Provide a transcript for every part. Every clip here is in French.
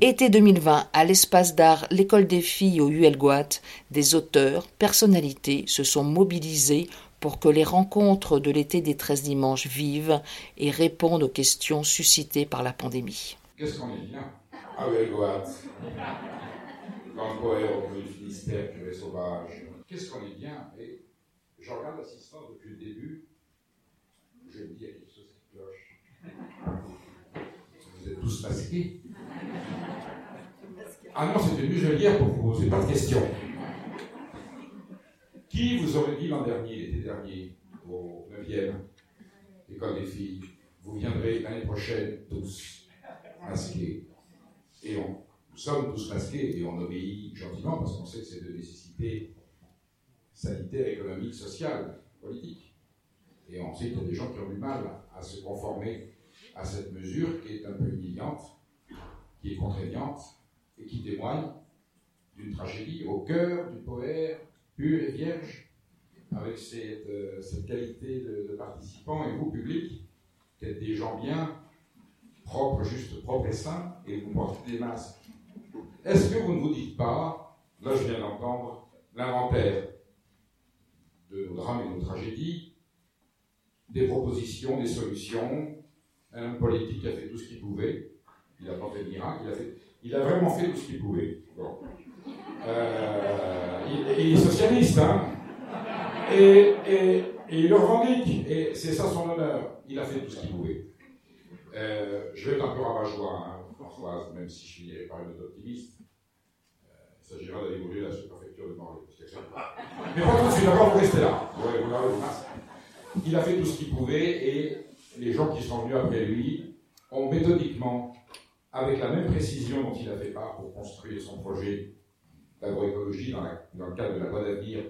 Été 2020, à l'espace d'art L'école des filles au ULGOAT, des auteurs, personnalités se sont mobilisés pour que les rencontres de l'été des 13 dimanches vivent et répondent aux questions suscitées par la pandémie. Qu'est-ce qu'on est bien à ULGOAT Quand au Finistère, curé sauvage. Qu'est-ce qu'on est bien Et je regarde l'assistance depuis le début. Je me dis, chose qui cloche. Vous êtes tous masqués. Ah non, c'est une muselière pour vous poser pas de questions. Qui vous aurait dit l'an dernier, l'été dernier, au 9e, école des filles, vous viendrez l'année prochaine tous masqués Et on, nous sommes tous masqués et on obéit gentiment parce qu'on sait que c'est de nécessité sanitaire, économique, sociale, politique. Et on sait qu'il y a des gens qui ont du mal à se conformer à cette mesure qui est un peu humiliante, qui est contraignante et qui témoigne d'une tragédie au cœur du poème pur et vierge, avec cette, euh, qualité de, participants, et vous, public, qui êtes des gens bien, propres, juste propres et sains, et vous portez des masques. Est-ce que vous ne vous dites pas, là je viens d'entendre l'inventaire de nos drames et nos tragédies, des propositions, des solutions, un homme politique a fait tout ce qu'il pouvait, il n'a pas fait de miracle, il a, fait, il a vraiment fait tout ce qu'il pouvait. Euh, il, est socialiste, hein et, et, il le revendique, et c'est ça son honneur. Il a fait tout ce qu'il pouvait. Euh, je vais être un peu rabat-joie, hein, Françoise, même si je finirai par une optimiste. Euh, il s'agira d'aller brûler la sous-préfecture de Morlaix. Mais pas tout de suite, d'abord vous restez là. il a fait tout ce qu'il pouvait, et les gens qui sont venus après lui ont méthodiquement, avec la même précision dont il a fait part pour construire son projet d'agroécologie dans, le cadre de la loi d'avenir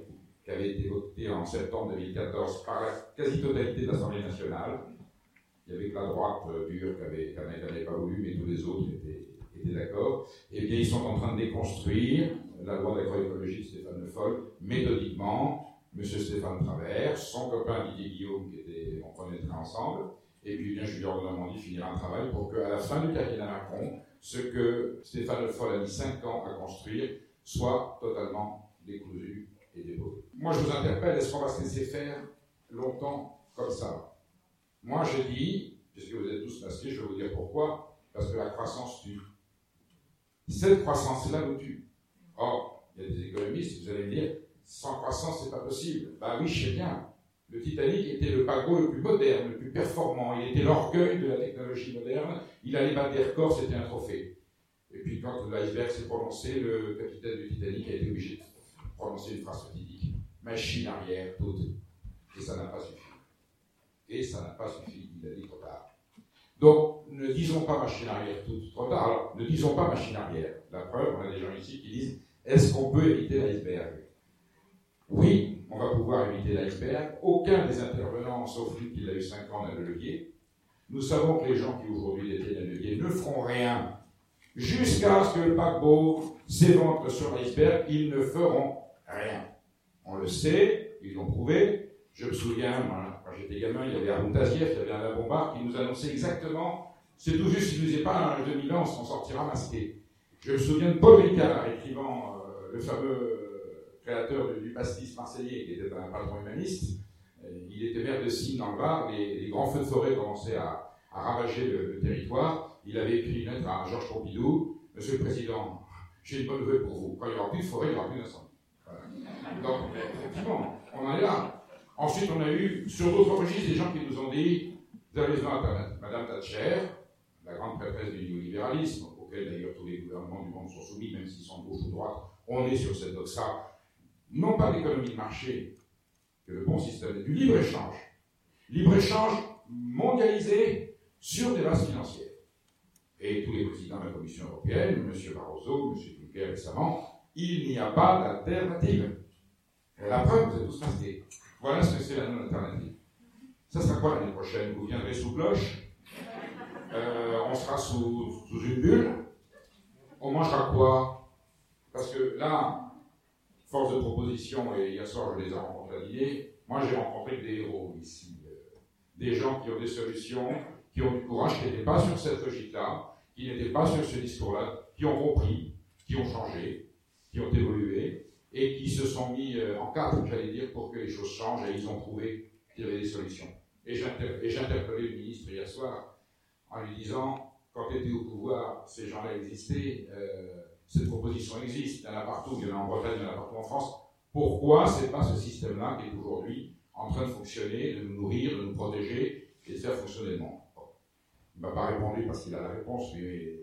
qui avait été votée en septembre 2014 par la quasi-totalité de l'Assemblée nationale. Il y avait que la droite euh, dure qui n'avait pas voulu, mais tous les autres étaient, d'accord. Eh bien, ils sont en train de déconstruire la loi d'agroécologie de Stéphane Le Foll méthodiquement. Monsieur Stéphane Travers, son copain Didier Guillaume, qui était, on connaîtrait ensemble, et puis bien Julien Normandie finira un travail pour qu'à la fin du quinquennat Macron, ce que Stéphane Le Foll a mis 5 ans à construire soit totalement décousu et déposé. Moi, je vous interpelle, est-ce qu'on va se laisser faire longtemps comme ça? Moi, je dis, puisque vous êtes tous masqués, je vais vous dire pourquoi, parce que la croissance tue. Cette croissance-là nous tue. Or, il y a des économistes, vous allez me dire, sans croissance, c'est pas possible. Bah oui, je sais bien. Le Titanic était le paquebot le plus moderne, le plus performant. Il était l'orgueil de la technologie moderne. Il allait battre des records, c'était un trophée. Et puis quand l'iceberg s'est prononcé, le capitaine du Titanic a été obligé de prononcer une phrase fatidique. Machine arrière, toute. Et ça n'a pas suffi. Et ça n'a pas suffi, il a dit trop tard. Donc, ne disons pas machine arrière, toute, trop tard. Alors, ne disons pas machine arrière. La preuve, on a des gens ici qui disent, est-ce qu'on peut éviter l'iceberg? Oui, on va pouvoir éviter l'iceberg. Aucun des intervenants, sauf lui qui a eu 5 ans, le levier. Nous savons que les gens qui aujourd'hui détiennent le levier ne feront rien jusqu'à ce que le paquebot s'éventre sur l'iceberg, ils ne feront rien. On le sait, ils l'ont prouvé. Je me souviens, quand j'étais gamin, il y avait Taziev, il y avait un bombard qui nous annonçait exactement, c'est tout juste, s'il nous est pas un 2000 ans, on sortira masqué. Je me souviens de Paul Ricard écrivant euh, le fameux créateur du, pastis marseillais, qui était un patron humaniste. Euh, il était maire de Signe dans le Var, les, grands feux de forêt commençaient à, ravager le territoire il avait écrit une lettre à Georges Pompidou Monsieur le Président, j'ai une bonne nouvelle pour vous. Quand il n'y aura plus de forêt, il n'y aura plus d'incendie. Donc, effectivement, on en est là. Ensuite, on a eu, sur d'autres registres, des gens qui nous ont dit Vous avez besoin Internet. Madame Thatcher, la grande prêtresse du néolibéralisme, auquel d'ailleurs tous les gouvernements du monde sont soumis, même s'ils sont de gauche ou de droite, on est sur cette doxa, non pas l'économie de marché, que le bon système, du libre-échange. Libre-échange mondialisé sur des bases financières et tous les présidents de la Commission européenne, M. Barroso, M. Juncker récemment, il n'y a pas d'alternative. La preuve, vous êtes tous masqués. Voilà ce que c'est la non-alternative. Ça sera quoi l'année prochaine? Vous viendrez sous cloche? Euh, On sera sous, sous, une bulle? On mangera quoi? Parce que là, force de proposition, et hier soir je les ai rencontrés à dîner, moi j'ai rencontré des héros ici. Euh, des gens qui ont des solutions, qui ont du courage, qui n'étaient pas sur cette logique-là, qui n'étaient pas sur ce discours-là, qui ont compris, qui ont changé, qui ont évolué, et qui se sont mis euh, en cadre, j'allais dire, pour que les choses changent, et ils ont trouvé qu'il y avait des solutions. Et j'ai interpellé le ministre hier soir en lui disant, quand tu étais au pouvoir, ces gens-là existaient, euh, cette proposition existe, il y en a partout, il y en a en Bretagne, il y en a partout en France. Pourquoi c'est pas ce système-là qui est aujourd'hui en train de fonctionner, de nous nourrir, de nous protéger et de faire fonctionner le monde? Il ne m'a pas répondu parce qu'il a la réponse, mais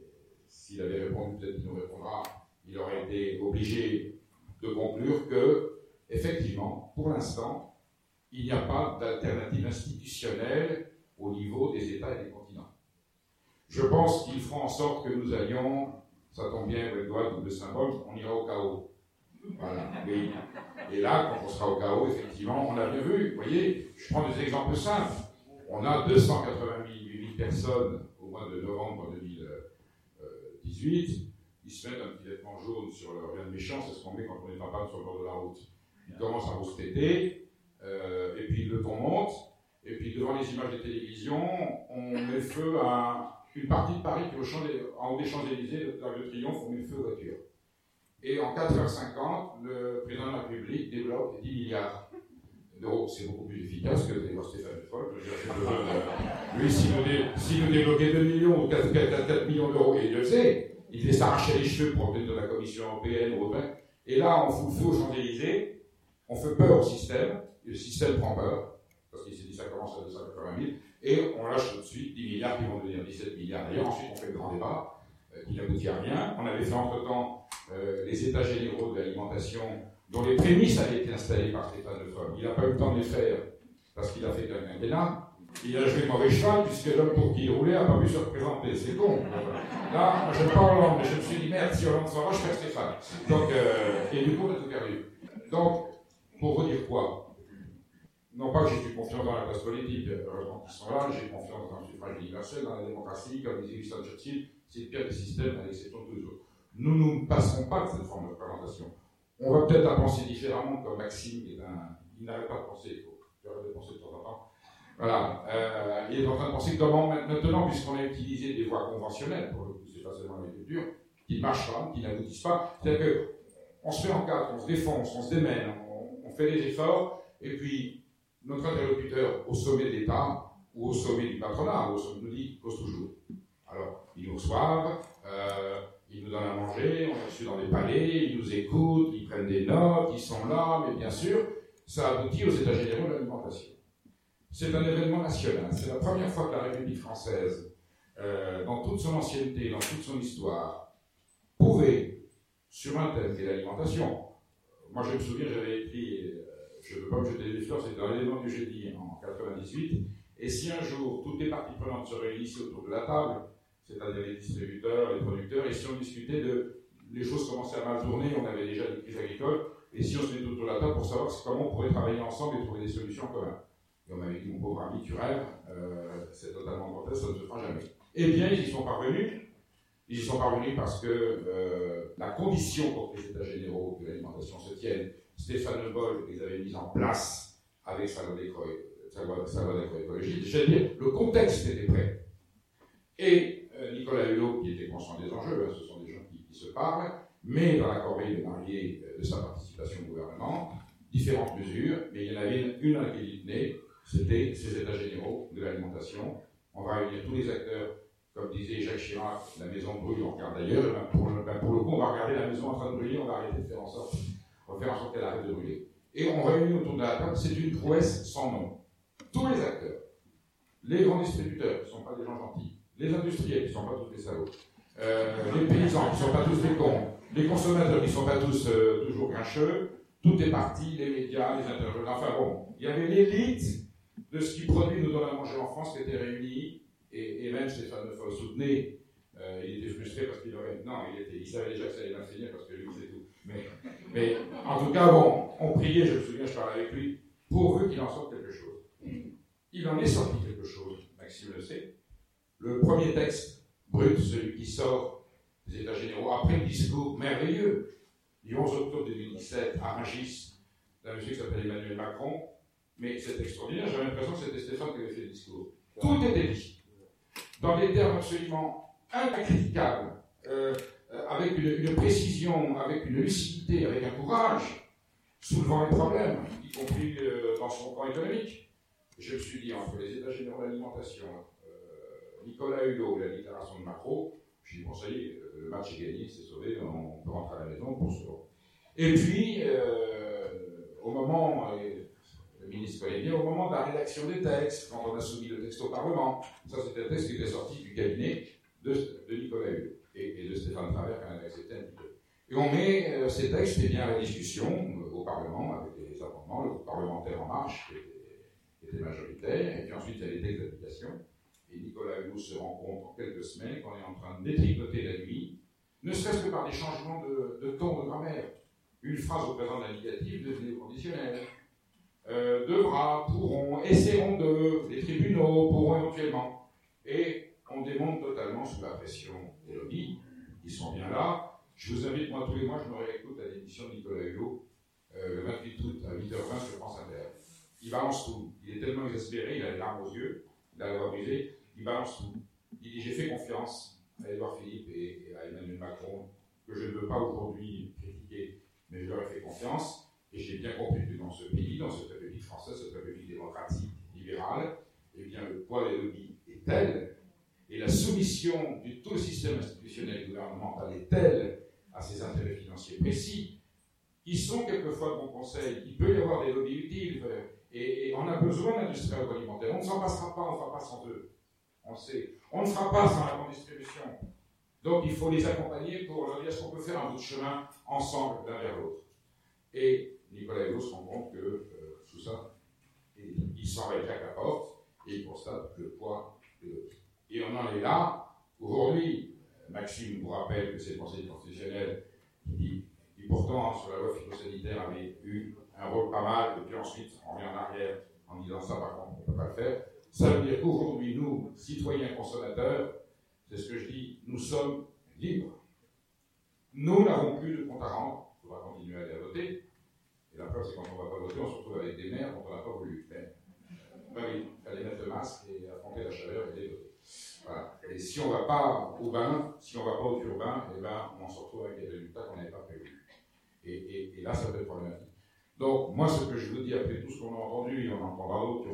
s'il avait répondu, peut-être qu'il nous répondra. Il aurait été obligé de conclure que, effectivement, pour l'instant, il n'y a pas d'alternative institutionnelle au niveau des États et des continents. Je pense qu'ils feront en sorte que nous allions, ça tombe bien, doigt double symbole, on ira au chaos. Voilà. Et, là, quand on sera au chaos, effectivement, on a bien vu. Vous voyez, je prends des exemples simples. On a 288 000 personnes au mois de novembre 2018 ils se mettent un petit vêtement jaune sur leur rien de méchant, c'est ce qu'on met quand on est en panne sur le bord de la route. Ils commencent à vous euh, et puis le ton monte, et puis devant les images de télévision, on met feu à une partie de Paris qui est en haut des Champs-Élysées, dans le Triomphe, on met feu aux voitures. Et en 4h50, le président de la République développe 10 milliards d'euros. C'est beaucoup plus efficace que d'aller voir Stéphane Foll. Lui, s'il nous, nous, débloquait 2 millions ou 4, 4 millions d'euros, il le sait il devait s'arracher les cheveux pour obtenir de la Commission européenne ou autre. Et là, on fout le feu aux Champs-Élysées, on fait peur au système, et le système prend peur, parce qu'il s'est dit ça commence à 280 000, et on lâche tout de suite 10 milliards qui vont devenir 17 milliards. D'ailleurs, ensuite, on fait le grand débat euh, qui n'aboutit à rien. On avait fait entre-temps euh, les états généraux de l'alimentation, dont les prémices avaient été installées par Stéphane Le Foll. Il n'a pas eu le temps de les faire, parce qu'il a fait un quinquennat. Il a joué mauvais cheval, puisque l'homme pour qui il roulait n'a pas pu se représenter. C'est con. Là, moi, je pas Hollande, mais je me suis dit, merde, si Hollande s'en va, je fais Stéphane. Donc, euh, et du coup, on a tout perdu. Donc, pour vous dire quoi? Non pas que j'ai plus confiance dans la classe politique, heureusement qu'ils sont là, j'ai confiance dans le suffrage universel, dans la démocratie, comme disait Winston Churchill, c'est le pire des systèmes, à l'exception de tous les autres. Nous, nous ne passerons pas de cette forme de représentation. On va peut-être la penser différemment, comme Maxime, il n'arrête pas de penser, il faut de penser de temps en temps. Voilà, euh, il est en train de penser comment maintenant, puisqu'on a utilisé des voies conventionnelles, pour le coup, c'est pas seulement qui ne marchent pas, qui n'aboutissent pas. C'est-à-dire qu'on se met en cadre, on se défonce, on se démène, on, fait des efforts, et puis notre interlocuteur au sommet de l'État ou au sommet du patronat, au sommet, nous dit cause toujours. Alors, ils nous reçoivent, euh, ils nous donnent à manger, on est reçu dans des palais, ils nous écoutent, ils prennent des notes, ils sont là, mais bien sûr, ça aboutit aux états généraux de l'alimentation. C'est un événement national. C'est la première fois que la République française, euh, dans toute son ancienneté, dans toute son histoire, pouvait, sur un thème qui est l'alimentation, moi je me souviens, j'avais écrit, euh, je ne veux pas me jeter des fleurs, c'était un événement que j'ai dit en 98, et si un jour toutes les parties prenantes se réunissaient autour de la table, c'est-à-dire les distributeurs, les producteurs, et si on discutait de les choses commençaient à mal tourner, on avait déjà des crises agricoles, et si on se mettait autour de la table pour savoir comment on pourrait travailler ensemble et trouver des solutions communes. Comme avec mon pauvre ami, tu rêves, euh, c'est totalement grotesque, ça ne se fera jamais. Eh bien, ils y sont parvenus. Ils y sont parvenus parce que euh, la condition pour que les États généraux de l'alimentation se tiennent, Stéphane Le Boll les avait mis en place avec sa loi d'agroécologie. Je veux dire, le contexte était prêt. Et euh, Nicolas Hulot, qui était conscient des enjeux, hein, ce sont des gens qui, se parlent, mais dans la corbeille de mariée de sa participation au gouvernement, différentes mesures, mais il y en avait une, une à laquelle il c'était ces états généraux de l'alimentation. On va réunir tous les acteurs, comme disait Jacques Chirac, la maison brûle, on regarde d'ailleurs, ben, pour, ben, pour, le coup, on va regarder la maison en train de brûler, on va arrêter de faire en sorte, on faire en sorte qu'elle arrête de brûler. Et on réunit autour de la table, c'est une prouesse sans nom. Tous les acteurs, les grands distributeurs, qui ne sont pas des gens gentils, les industriels, qui ne sont pas tous des salauds, euh, les paysans, qui ne sont pas tous des cons, les consommateurs, qui ne sont pas tous euh, toujours grincheux, tout est parti, les médias, les intervenants, enfin bon, il y avait l'élite de ce qui produit nous donne à manger en France qui était réuni, et, même Stéphane Foll soutenait, euh, il était frustré parce qu'il aurait. Non, il, savait déjà que ça allait mal parce que lui. Mais, en tout cas, on priait, je me souviens, je parlais avec lui, pourvu qu'il en sorte quelque chose. Il en est sorti quelque chose, Maxime le sait. Le premier texte brut, celui qui sort des États généraux, après le discours merveilleux du 11 octobre 2017 à Rungis, d'un monsieur qui s'appelle Emmanuel Macron, mais c'est extraordinaire, j'avais l'impression que c'était Stéphane qui avait fait le discours. Tout était dit. Dans des termes absolument incriticables, avec une, précision, avec une lucidité, avec un courage, soulevant les problèmes, y compris dans son camp économique. Je me suis dit, entre les États généraux de l'alimentation, Nicolas Hulot, la déclaration de Macron, je lui ai conseillé, le match est gagné, c'est sauvé, on peut rentrer à la maison pour se Et puis, au moment, le ministre bien, au moment de la rédaction des textes, quand on a soumis le texte au Parlement, ça c'était un texte qui était sorti du cabinet de, Nicolas Hulot et, de Stéphane Travers, qui en avait accepté un petit peu. Et on met euh, ces textes et bien, à la discussion euh, au Parlement avec les amendements, le parlementaire en marche, qui était, majoritaire, et puis ensuite il y a les textes d'application. Et Nicolas Hulot se rend compte en quelques semaines qu'on est en train de détricoter la nuit, ne serait-ce que par des changements de, ton de grammaire. Une phrase au présent indicatif devenait au conditionnel. Euh, devra, pourront, essaieront de, les tribunaux pourront éventuellement. Et on démonte totalement sous la pression des lobbies, qui sont bien là. Je vous invite, moi, tous les mois, je me réécoute à l'émission de Nicolas Hulot, euh, le 28 août à 8h20 sur France Inter. Il balance tout. Il est tellement exaspéré, il a les larmes aux yeux, il a la voix brisée, il balance tout. Il dit J'ai fait confiance à Édouard Philippe et à Emmanuel Macron, que je ne veux pas aujourd'hui critiquer, mais je leur ai fait confiance. Et j'ai bien compris que dans ce pays, dans cette République française, cette République démocratique, libérale, eh bien, le poids des lobbies est tel, et la soumission du tout système institutionnel et gouvernemental est telle à ces intérêts financiers précis, qui sont quelquefois de bon conseil. Il peut y avoir des lobbies utiles, et, on a besoin d'industrie agroalimentaire. On ne s'en passera pas, on ne fera pas sans eux. On sait. On ne fera pas sans la grande distribution. Donc il faut les accompagner pour leur dire est-ce qu'on peut faire un bout de chemin ensemble l'un vers l'autre? Et Nicolas Hulot se rend compte que euh, tout ça, il s'en avec à la porte et il constate le poids de l'autre. Et on en est là. Aujourd'hui, Maxime vous rappelle que c'est le Conseil constitutionnel qui, pourtant, sur la loi phytosanitaire, avait eu un rôle pas mal, et puis ensuite on revient en arrière en disant ça, par contre, on ne peut pas le faire. Ça veut dire qu'aujourd'hui, nous, citoyens consommateurs, c'est ce que je dis, nous sommes libres. Nous n'avons plus de compte à rendre, il faudra continuer à aller voter, et la preuve, c'est quand on ne va pas voter, on se retrouve avec des maires dont on n'a pas voulu. Mais, ben oui, fallait mettre le masque et affronter la chaleur et les voter. Et si on ne va pas au bain, si on ne va pas au urbain, eh ben, on se retrouve avec des résultats qu'on n'avait pas prévus. Et, là, ça peut être problématique. Donc, moi, ce que je vous dis, après tout ce qu'on a entendu, il y en aura d'autres,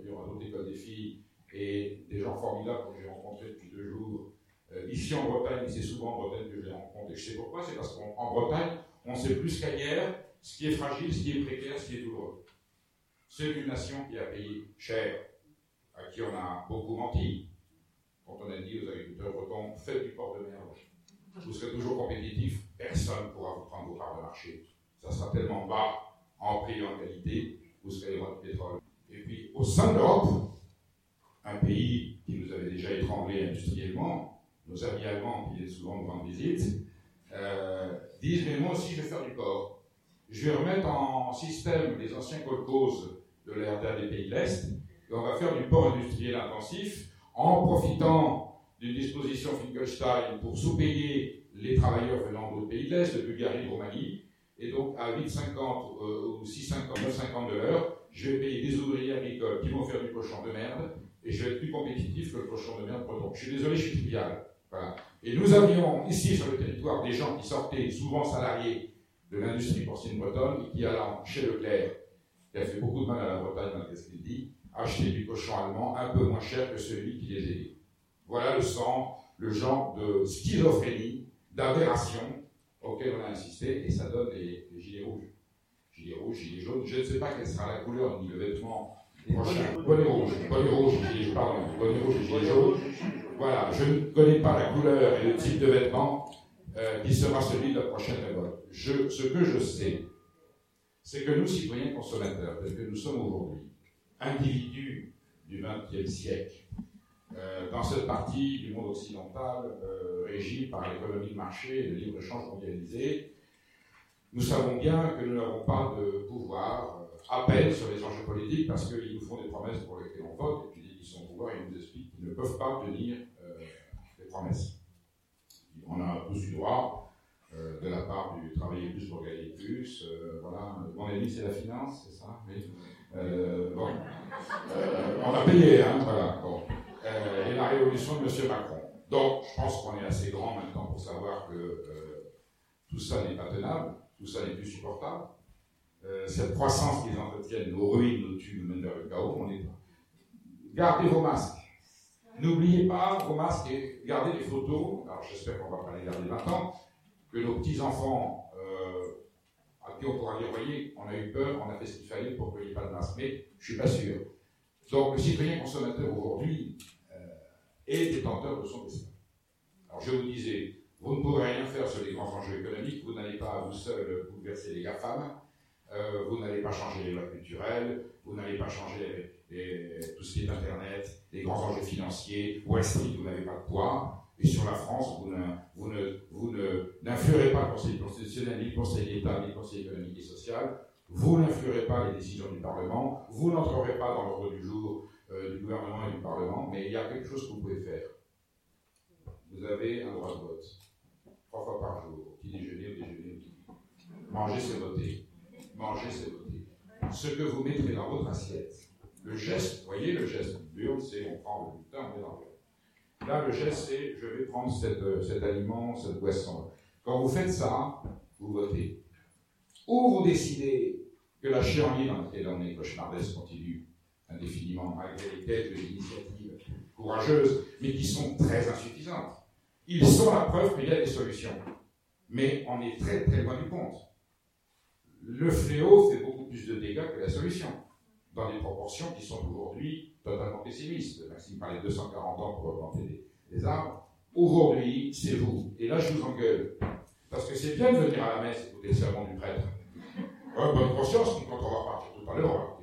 il y aura d'autres écoles des filles et des gens formidables que j'ai rencontrés depuis deux jours. Euh, ici en Bretagne, c'est souvent en Bretagne que je les rencontre. Et je sais pourquoi, c'est parce qu'en Bretagne, on sait plus qu'ailleurs ce qui est fragile, ce qui est précaire, ce qui est douloureux. C'est une nation qui a payé cher, à qui on a beaucoup menti. Quand on a dit aux agriculteurs bretons, faites du port de merde, vous serez toujours compétitif, personne ne pourra vous prendre vos parts de marché. Ça sera tellement bas en prix et en qualité, vous serez rois de pétrole. Et puis, au sein de l'Europe, un pays qui nous avait déjà étranglés industriellement, nos amis allemands qui souvent nous rendent visite, euh, disent Mais moi aussi, je vais faire du porc je vais remettre en système les anciens colcos de l'RDA des pays de l'Est, et on va faire du port industriel intensif en profitant d'une disposition Finkelstein pour sous-payer les travailleurs venant d'autres pays de l'Est, de Bulgarie, de Roumanie, et donc à 8,50 euh, ou 6,50, 9,50 de l'heure, je vais payer des ouvriers agricoles qui vont faire du cochon de merde, et je vais être plus compétitif que le cochon de merde breton. Je suis désolé, je suis trivial. Et nous avions ici sur le territoire des gens qui sortaient, souvent salariés, de l'industrie porcine bretonne et qui allant chez Leclerc, qui a fait beaucoup de mal à la Bretagne malgré ce qu'il dit, acheter du cochon allemand un peu moins cher que celui qui les aidait. Voilà le sang, le genre de schizophrénie, d'aberration auquel on a insisté, et ça donne les, gilets rouges. Gilets rouges, gilets jaunes, je ne sais pas quelle sera la couleur ni le vêtement prochain. Bonnet rouge, bonnet rouge, pardon, bonnet rouge et gilets jaunes. Voilà, je ne connais pas la couleur et le type de vêtement, euh, qui sera celui de la prochaine révolte. Je, ce que je sais, c'est que nous, citoyens consommateurs, tels que nous sommes aujourd'hui, individus du XXe siècle, euh, dans cette partie du monde occidental euh, régie par l'économie de marché et le libre-échange mondialisé, nous savons bien que nous n'avons pas de pouvoir à peine sur les enjeux politiques parce qu'ils nous font des promesses pour lesquelles on vote, et puis ils sont au pouvoir et ils nous expliquent qu'ils ne peuvent pas tenir les promesses on a tous eu droit euh, de la part du travailler plus pour gagner plus. Euh, voilà, mon ami, c'est la finance, c'est ça? Euh, on a payé, hein, voilà. et la révolution de M. Macron. Donc, je pense qu'on est assez grand maintenant pour savoir que euh, tout ça n'est pas tenable, tout ça n'est plus supportable. Euh, cette croissance qu'ils entretiennent nous ruine, nous tue, nous mène vers le chaos. On est... Gardez vos masques. N'oubliez pas vos masques et gardez les photos. Alors, j'espère qu'on ne va pas les garder maintenant. Que nos petits-enfants, euh, qui on pourra dire, voyez, on a eu peur, on a fait ce qu'il fallait pour qu'il n'y ait pas de masque. Mais je ne suis pas sûr. Donc, le citoyen consommateur aujourd'hui, et détenteur de son destin. Alors je vous disais, vous ne pourrez rien faire sur les grands enjeux économiques, vous n'allez pas à vous seul bouleverser les GAFAM, euh, vous n'allez pas changer les lois culturelles, vous n'allez pas changer tout ce qui est Internet, les grands enjeux financiers, Wall Street, vous n'avez pas de poids, et sur la France, vous, ne, n'influerez pas le Conseil constitutionnel, ni le Conseil d'État, ni le Conseil économique et social, vous n'influerez pas les décisions du Parlement, vous n'entrerez pas dans l'ordre du jour euh, du gouvernement et du Parlement, mais il y a quelque chose que vous pouvez faire. Vous avez un droit de vote, trois fois par jour, petit déjeuner, au déjeuner, au. Manger, c'est voter. Manger, c'est voter. Ce que vous mettrez dans votre assiette, le geste, voyez le geste, l'urne, c'est on prend le bulletin, on met dans le Là, le geste, c'est je vais prendre euh, cet aliment, cette boisson. Quand vous faites ça, vous votez. Ou vous décidez que la chienlit dans laquelle on est cauchemardesque continue indéfiniment, malgré les quelques initiatives courageuses, mais qui sont très insuffisantes. Ils sont la preuve qu'il y a des solutions. Mais on est très très loin du compte. Le fléau fait beaucoup plus de dégâts que la solution, dans des proportions qui sont aujourd'hui totalement pessimistes. Maxime parlait de 240 ans pour augmenter les, arbres. Aujourd'hui, c'est vous. Et là, je vous engueule. Parce que c'est bien de venir à la messe écouter le sermon du prêtre. bonne conscience, quand on va partir tout à l'heure,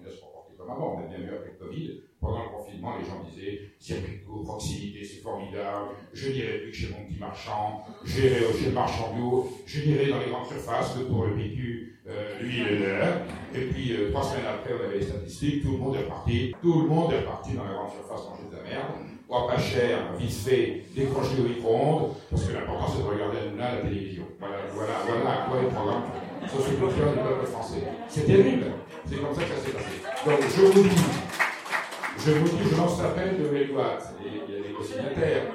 on a bien vu avec le Covid, pendant le confinement, les gens disaient circuit court, proximité, c'est formidable, je n'irai plus que chez mon petit marchand, j'irai chez le marchand bio, je n'irai dans les grandes surfaces que pour le PQ, euh, lui et l'heure. Et puis, euh, trois semaines après, on avait les statistiques, tout le monde est reparti, tout le monde est reparti dans la grande surface manger de la merde, ou pas cher, vite fait, décrocher au micro-ondes, parce que l'important c'est de regarder à la télévision. Voilà, voilà, voilà à quoi est le programme du peuple français. C'est terrible. C'est comme ça que ça s'est passé. Donc je vous dis, je vous dis, je lance l'appel de et il y a des co-signataires,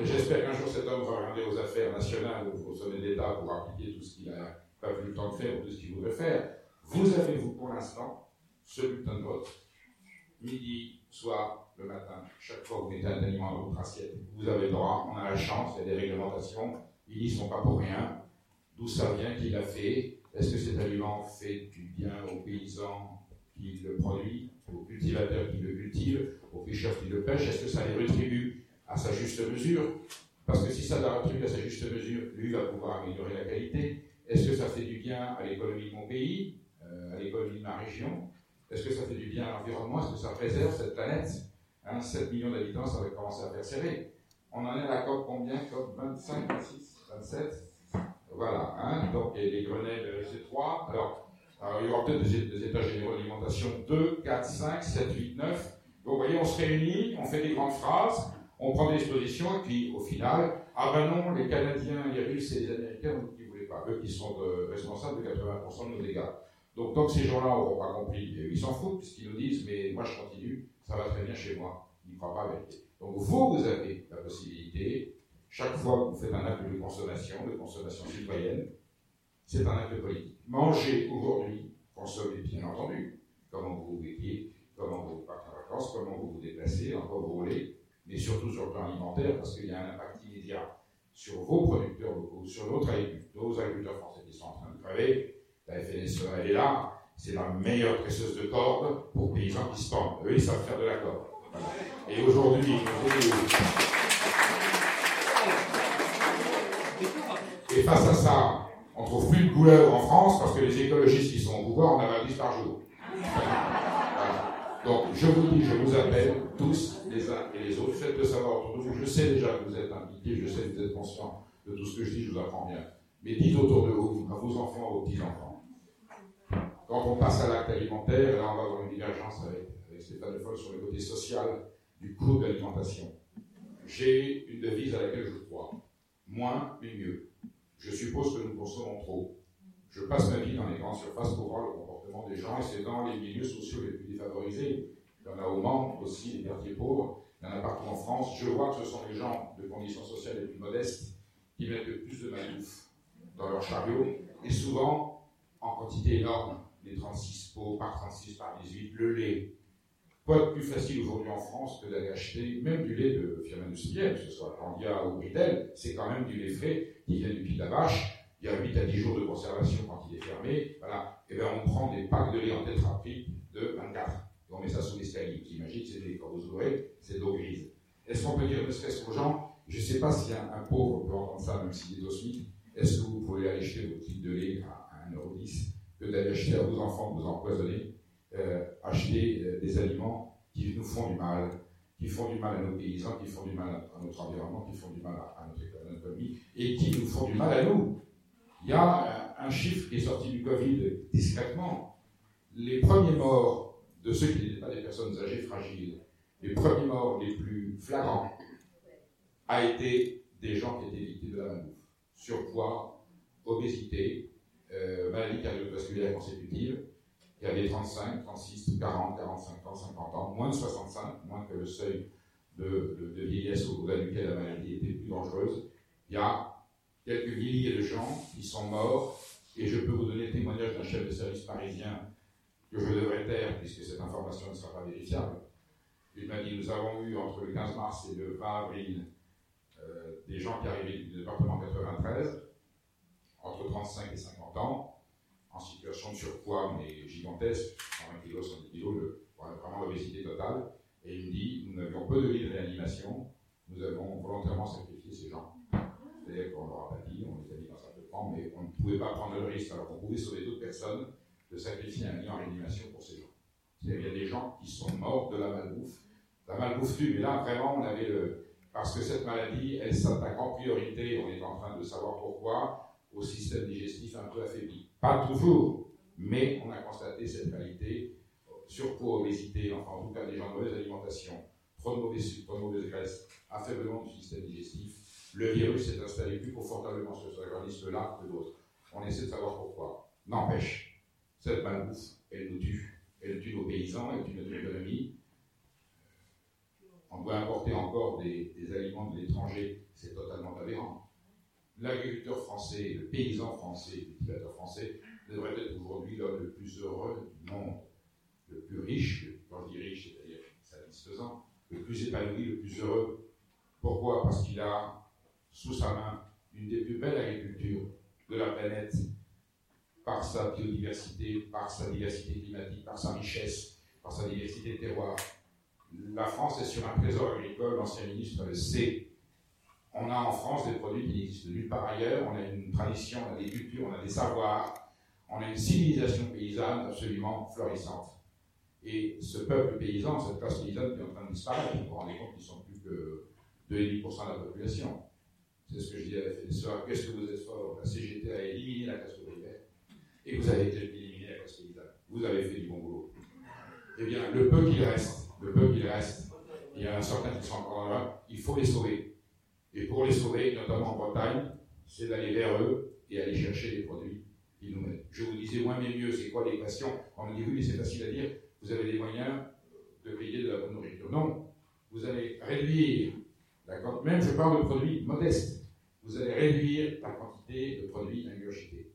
et j'espère qu'un jour cet homme va regarder aux affaires nationales, au sommet d'État, pour appliquer tout ce qu'il n'a pas eu le temps de faire ou tout ce qu'il voudrait faire. Vous avez, vous, pour l'instant, ce bulletin de vote, midi, soir, le matin, chaque fois que vous mettez un aliment dans votre assiette, vous avez droit, on a la chance, il y a des réglementations, ils n'y sont pas pour rien, d'où ça vient, qui l'a fait, est-ce que cet aliment fait du bien aux paysans qui le produisent, aux cultivateurs qui le cultivent, aux pêcheurs qui le pêchent Est-ce que ça les retribue à sa juste mesure? Parce que si ça la retribue à sa juste mesure, lui va pouvoir améliorer la qualité. Est-ce que ça fait du bien à l'économie de mon pays, euh, à l'économie de ma région? Est-ce que ça fait du bien à l'environnement? Est-ce que ça préserve cette planète? 7 hein, millions d'habitants, ça va commencer à faire. On en est à la COP combien? COP 25, 26, 27 voilà, hein, donc les Grenelles, c'est 3. Alors, il y aura peut-être des, états généraux d'alimentation 2, 4, 5, 7, 8, 9. Donc, vous voyez, on se réunit, on fait des grandes phrases, on prend des expositions, et puis au final, ah ben non, les Canadiens, les Russes et les Américains, qui ne voulaient pas, eux qui sont responsables de 80% de nos dégâts. Donc, tant que ces gens-là n'auront pas compris, ils s'en foutent, puisqu'ils nous disent, mais moi je continue, ça va très bien chez moi. Ils ne croient pas avec. Donc, vous, vous avez la possibilité chaque fois que vous faites un acte de consommation, de consommation citoyenne, c'est un acte politique. Manger aujourd'hui, consommer bien entendu. Comment vous vous vêtiez, comment vous partez en vacances, comment vous vous déplacez, en quoi vous roulez, mais surtout sur le plan alimentaire, parce qu'il y a un impact immédiat sur vos producteurs locaux, sur notre agriculture, nos agriculteurs français qui sont en train de crever. La FNSE, elle est là, c'est la meilleure presseuse de cordes pour paysans qui se pendent. Eux, ils savent faire de la corde. Et aujourd'hui, Et face à ça, on ne trouve plus de couleur en France parce que les écologistes qui sont au pouvoir en avalent 10 par jour. Donc, je vous dis, je vous appelle tous, les uns et les autres, faites le savoir autour de vous. Je sais déjà que vous êtes impliqués, je sais que vous êtes conscients de tout ce que je dis, je vous apprends bien. Mais dites autour de vous, à vos enfants, vos petits-enfants. Quand on passe à l'acte alimentaire, là on va avoir une divergence avec, avec Stéphane Foll sur le côté social du coût de l'alimentation. J'ai une devise à laquelle je crois. Moins, mais mieux. Je suppose que nous consommons trop. Je passe ma vie dans les grandes surfaces pour voir le comportement des gens et c'est dans les milieux sociaux les plus défavorisés. Il y en a au Mans aussi, les quartiers pauvres, il y en a partout en France. Je vois que ce sont les gens de conditions sociales les plus modestes qui mettent le plus de malbouffe dans leur chariot, et souvent en quantité énorme, les 36 pots par 36 par 18, le lait. Quoi de plus facile aujourd'hui en France que d'aller acheter même du lait de firme industrielle, que ce soit Candia ou Britel, c'est quand même du lait frais qui vient du pied de la vache, il y a 8 à 10 jours de conservation quand il est fermé, voilà, et bien on prend des packs de lait en tétraprix de 24, et on met ça sous l'escalier. Vous imaginez que c'est des, quand vous ouvrez, c'est d'eau grise. Est-ce qu'on peut dire ne serait-ce qu'aux gens, je ne sais pas si un, pauvre peut entendre ça, même s'il est au SMIC, est-ce que vous pouvez aller acheter votre litre de lait à 1,10€ que d'aller acheter à vos enfants que vous empoisonnez, euh, acheter euh, des aliments qui nous font du mal, qui font du mal à nos paysans, qui font du mal à notre environnement, qui font du mal à, notre, économie, et qui nous font du mal à nous. Il y a un, chiffre qui est sorti du Covid discrètement. Les premiers morts de ceux qui n'étaient pas des personnes âgées fragiles, les premiers morts les plus flagrants, a été des gens qui étaient victimes de la malbouffe. Surpoids, obésité, euh, maladie cardiovasculaire consécutive. Il y avait 35, 36, 40, 45 ans, 50 ans, moins de 65, moins que le seuil de, vieillesse au-delà duquel la maladie était plus dangereuse. Il y a quelques milliers de gens qui sont morts, et je peux vous donner le témoignage d'un chef de service parisien que je devrais taire, puisque cette information ne sera pas vérifiable. Il m'a dit, nous avons eu entre le 15 mars et le 20 avril euh, des gens qui arrivaient du département 93, entre 35 et 50 ans, en situation de surpoids, mais gigantesque, 120 kg, 110 kg, vraiment l'obésité totale. Et il me dit, nous n'avions peu de lits de réanimation, nous avons volontairement sacrifié ces gens. C'est-à-dire qu'on leur a pas dit, on les a dit dans un peu de temps, mais on ne pouvait pas prendre le risque, alors qu'on pouvait sauver d'autres personnes, de sacrifier un lit en réanimation pour ces gens. Il y a des gens qui sont morts de la malbouffe. La malbouffe tue, mais là, vraiment, on avait le, parce que cette maladie, elle s'attaque en priorité, on est en train de savoir pourquoi, au système digestif un peu affaibli. Pas toujours, mais on a constaté cette réalité, surpoids, obésité, enfin en tout cas des gens de mauvaise alimentation, trop de mauvais sucre, trop mauvaise graisse, affaiblement du système digestif. Le virus s'est installé plus confortablement sur ce organisme-là que d'autres. On essaie de savoir pourquoi. N'empêche, cette malbouffe, elle nous tue. Elle tue nos paysans, elle tue notre économie, on doit importer encore des, des aliments de l'étranger, c'est totalement aberrant. L'agriculteur français, le paysan français, le cultivateur français, devrait être aujourd'hui l'homme le plus heureux du monde, le plus riche, quand je dis riche, c'est-à-dire satisfaisant, le plus épanoui, le plus heureux. Pourquoi? Parce qu'il a sous sa main une des plus belles agricultures de la planète, par sa biodiversité, par sa diversité climatique, par sa richesse, par sa diversité de terroirs la France est sur un trésor agricole, l'ancien ministre le sait. On a en France des produits qui n'existent nulle part ailleurs, on a une tradition, on a des cultures, on a des savoirs, on a une civilisation paysanne absolument florissante. Et ce peuple paysan, cette classe paysanne qui est en train de disparaître, vous vous rendez compte qu'ils sont plus que 2,5% de la population. C'est ce que je dis à la. Qu'est-ce que vous êtes fort La CGT a éliminé la classe ouvrière et vous avez éliminé la classe paysanne. Vous avez fait du bon boulot. Eh bien, le peu qu'il reste, le peu qu'il reste, il y en a certains qui sont encore là, il faut les sauver. Et pour les sauver, notamment en Bretagne, c'est d'aller vers eux et aller chercher les produits qu'ils nous mettent. Je vous disais moins mais mieux, c'est quoi l'équation On me dit oui, mais c'est facile à dire, vous avez les moyens de payer de la bonne nourriture. Non, vous allez réduire, la, même je parle de produits modestes, vous allez réduire la quantité de produits ingurgités.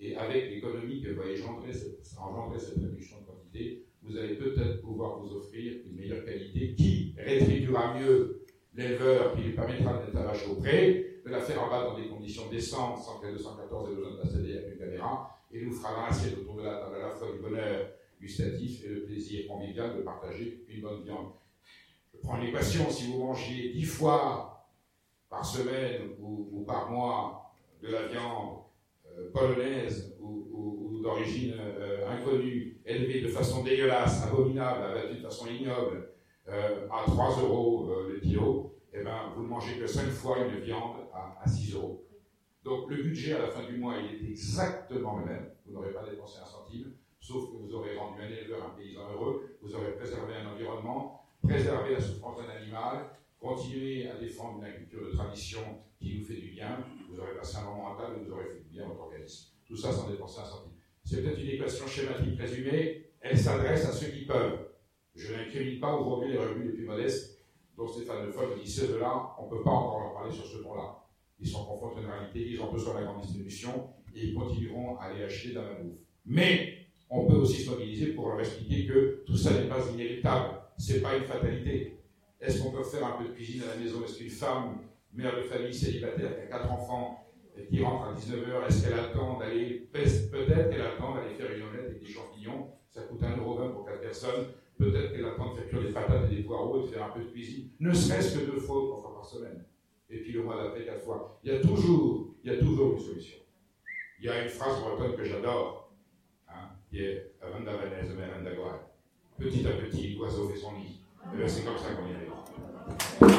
Et avec l'économie que va engendrer cette, cette réduction de quantité, vous allez peut-être pouvoir vous offrir une meilleure qualité qui rétribuera mieux l'éleveur, qui lui permettra la vache au pré, de la faire abattre dans des conditions décentes, sans que 214 ait besoin de passer avec une caméra, et nous fera l'assiette autour de la table à la fois du bonheur gustatif et le plaisir convivial de partager une bonne viande. Je prends l'équation, si vous mangez 10 fois par semaine ou, par mois de la viande euh, polonaise ou d'origine euh, inconnue, élevée de façon dégueulasse, abominable, abattue de façon ignoble, euh, à 3 euros euh, le kilo, eh ben, vous ne mangez que 5 fois une viande à, à 6 euros. Donc le budget à la fin du mois, il est exactement le même. Vous n'aurez pas dépensé un centime, sauf que vous aurez rendu un éleveur, un paysan heureux, vous aurez préservé un environnement, préservé la souffrance d'un animal, continué à défendre une agriculture de tradition qui nous fait du bien, vous aurez passé un moment à table et vous aurez fait du bien à votre organisme. Tout ça sans dépenser un centime. C'est peut-être une équation schématique résumée, elle s'adresse à ceux qui peuvent. Je n'incrimine pas aujourd'hui les revenus les plus modestes Donc Stéphane Le Foll dit ceux-là, on ne peut pas encore leur parler sur ce ton-là. Ils sont confrontés à une réalité, ils ont besoin de la grande distribution et ils continueront à aller acheter dans la bouffe. Mais on peut aussi se mobiliser pour leur expliquer que tout ça n'est pas inéluctable, ce n'est pas une fatalité. Est-ce qu'on peut faire un peu de cuisine à la maison? Est-ce qu'une femme, mère de famille célibataire qui a quatre enfants et qui rentre à 19h, est-ce qu'elle attend d'aller, peut-être qu'elle attend d'aller faire une omelette avec des champignons, ça coûte 1,20€ pour quatre personnes, peut-être qu'elle attend de faire cuire des patates et des poireaux et de faire un peu de cuisine, ne serait-ce que deux fois trois fois par semaine. Et puis le mois d'après, quatre fois. Il y a toujours, il y a toujours une solution. Il y a une phrase bretonne que j'adore, hein, qui est Petit à petit, l'oiseau fait son. Eh c'est comme ça qu'on y arrive.